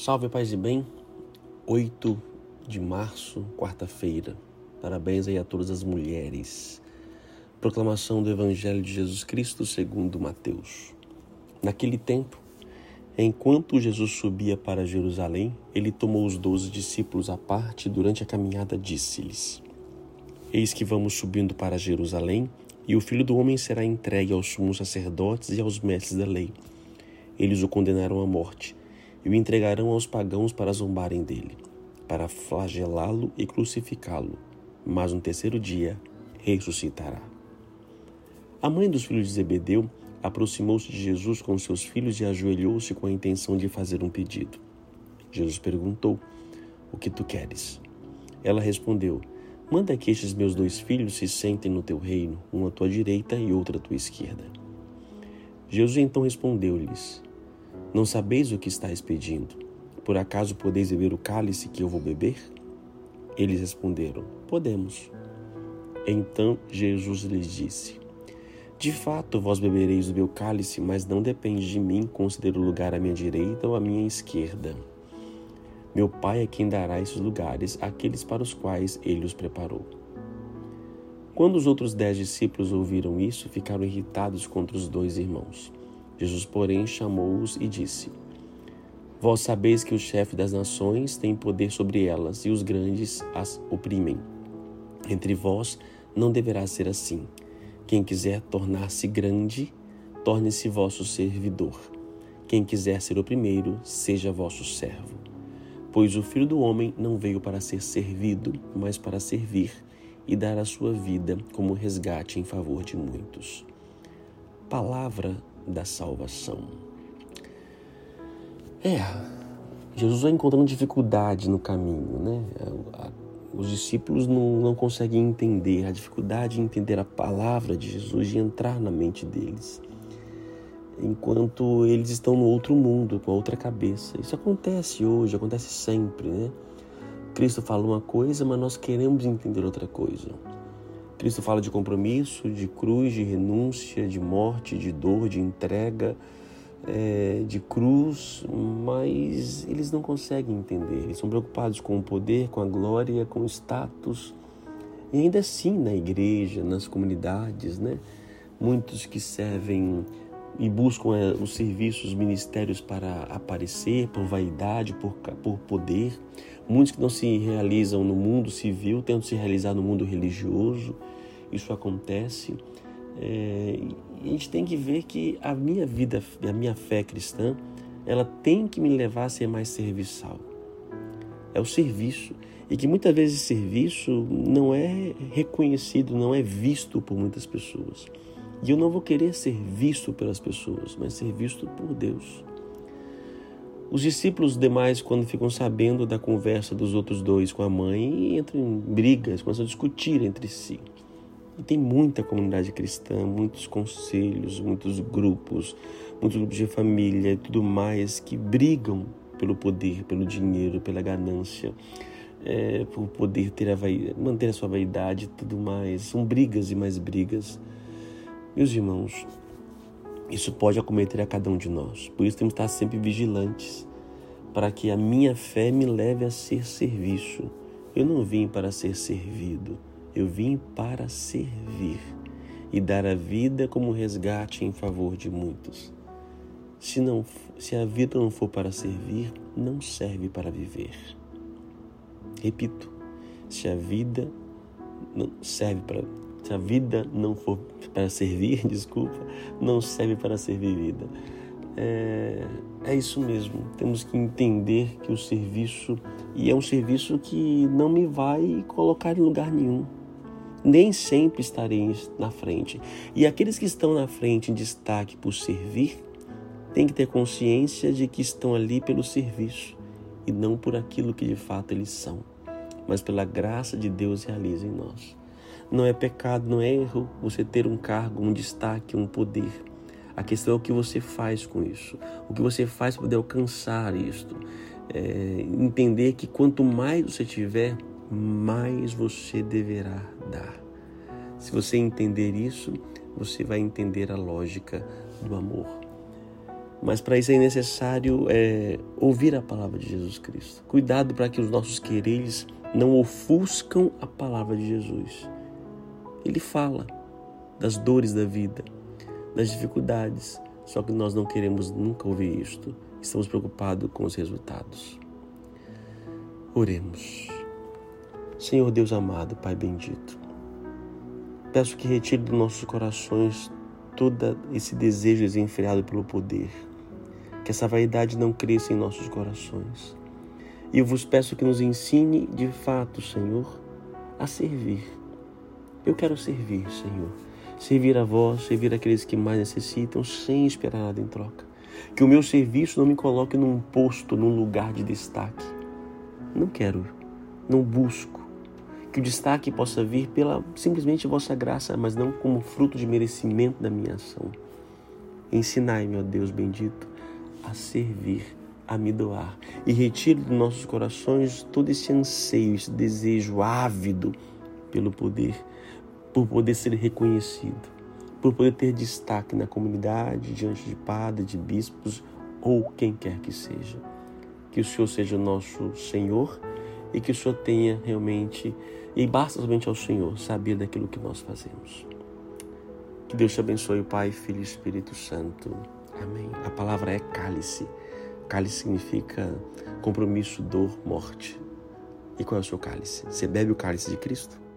Salve, paz e bem. 8 de março, quarta-feira. Parabéns aí a todas as mulheres. Proclamação do Evangelho de Jesus Cristo segundo Mateus. Naquele tempo, enquanto Jesus subia para Jerusalém, ele tomou os doze discípulos à parte durante a caminhada disse-lhes: Eis que vamos subindo para Jerusalém, e o Filho do Homem será entregue aos sumos sacerdotes e aos mestres da lei. Eles o condenaram à morte e o entregarão aos pagãos para zombarem dele, para flagelá-lo e crucificá-lo, mas no terceiro dia ressuscitará. A mãe dos filhos de Zebedeu aproximou-se de Jesus com seus filhos e ajoelhou-se com a intenção de fazer um pedido. Jesus perguntou: O que tu queres? Ela respondeu: Manda que estes meus dois filhos se sentem no teu reino, um à tua direita e outro à tua esquerda. Jesus então respondeu-lhes: não sabeis o que estáis pedindo? Por acaso podeis beber o cálice que eu vou beber? Eles responderam: Podemos. Então Jesus lhes disse: De fato, vós bebereis do meu cálice, mas não depende de mim conceder o lugar à minha direita ou à minha esquerda. Meu Pai é quem dará esses lugares àqueles para os quais ele os preparou. Quando os outros dez discípulos ouviram isso, ficaram irritados contra os dois irmãos. Jesus, porém, chamou-os e disse: Vós sabeis que o chefe das nações tem poder sobre elas e os grandes as oprimem. Entre vós não deverá ser assim. Quem quiser tornar-se grande, torne-se vosso servidor. Quem quiser ser o primeiro, seja vosso servo. Pois o Filho do Homem não veio para ser servido, mas para servir e dar a sua vida como resgate em favor de muitos. Palavra da salvação. É, Jesus vai encontrando dificuldade no caminho, né? Os discípulos não, não conseguem entender a dificuldade de entender a palavra de Jesus e entrar na mente deles, enquanto eles estão no outro mundo, com a outra cabeça. Isso acontece hoje, acontece sempre, né? Cristo fala uma coisa, mas nós queremos entender outra coisa. Cristo fala de compromisso, de cruz, de renúncia, de morte, de dor, de entrega, é, de cruz, mas eles não conseguem entender. Eles são preocupados com o poder, com a glória, com o status. E ainda assim, na igreja, nas comunidades, né? muitos que servem e buscam é, os serviços, os ministérios para aparecer, por vaidade, por, por poder. Muitos que não se realizam no mundo civil tentam se realizar no mundo religioso. Isso acontece. É, a gente tem que ver que a minha vida, a minha fé cristã, ela tem que me levar a ser mais serviçal. É o serviço. E que muitas vezes serviço não é reconhecido, não é visto por muitas pessoas. E eu não vou querer ser visto pelas pessoas, mas ser visto por Deus. Os discípulos demais, quando ficam sabendo da conversa dos outros dois com a mãe, entram em brigas, começam a discutir entre si. E tem muita comunidade cristã, muitos conselhos, muitos grupos, muitos grupos de família e tudo mais que brigam pelo poder, pelo dinheiro, pela ganância, é, por poder ter a manter a sua vaidade e tudo mais. São brigas e mais brigas. Meus irmãos, isso pode acometer a cada um de nós. Por isso temos que estar sempre vigilantes, para que a minha fé me leve a ser serviço. Eu não vim para ser servido, eu vim para servir e dar a vida como resgate em favor de muitos. Se, não, se a vida não for para servir, não serve para viver. Repito, se a vida não serve para se a vida não for para servir, desculpa, não serve para ser vivida. É, é isso mesmo. Temos que entender que o serviço, e é um serviço que não me vai colocar em lugar nenhum. Nem sempre estarei na frente. E aqueles que estão na frente em destaque por servir, têm que ter consciência de que estão ali pelo serviço e não por aquilo que de fato eles são, mas pela graça de Deus realiza em nós. Não é pecado, não é erro você ter um cargo, um destaque, um poder. A questão é o que você faz com isso, o que você faz para poder alcançar isto. É, entender que quanto mais você tiver, mais você deverá dar. Se você entender isso, você vai entender a lógica do amor. Mas para isso é necessário é, ouvir a palavra de Jesus Cristo. Cuidado para que os nossos quereres não ofuscam a palavra de Jesus. Ele fala das dores da vida, das dificuldades, só que nós não queremos nunca ouvir isto. Estamos preocupados com os resultados. Oremos. Senhor Deus amado, Pai bendito, peço que retire dos nossos corações todo esse desejo desenfreado pelo poder, que essa vaidade não cresça em nossos corações. E eu vos peço que nos ensine de fato, Senhor, a servir. Eu quero servir, Senhor. Servir a vós, servir aqueles que mais necessitam, sem esperar nada em troca. Que o meu serviço não me coloque num posto, num lugar de destaque. Não quero, não busco. Que o destaque possa vir pela simplesmente vossa graça, mas não como fruto de merecimento da minha ação. Ensinai-me, ó Deus bendito, a servir a me doar e retire dos nossos corações todo esse anseio, esse desejo ávido pelo poder, por poder ser reconhecido, por poder ter destaque na comunidade, diante de padres, de bispos ou quem quer que seja. Que o Senhor seja o nosso Senhor e que o Senhor tenha realmente, e basta somente ao Senhor saber daquilo que nós fazemos. Que Deus te abençoe, Pai, Filho e Espírito Santo. Amém. A palavra é cálice. Cálice significa compromisso, dor, morte. E qual é o seu cálice? Você bebe o cálice de Cristo?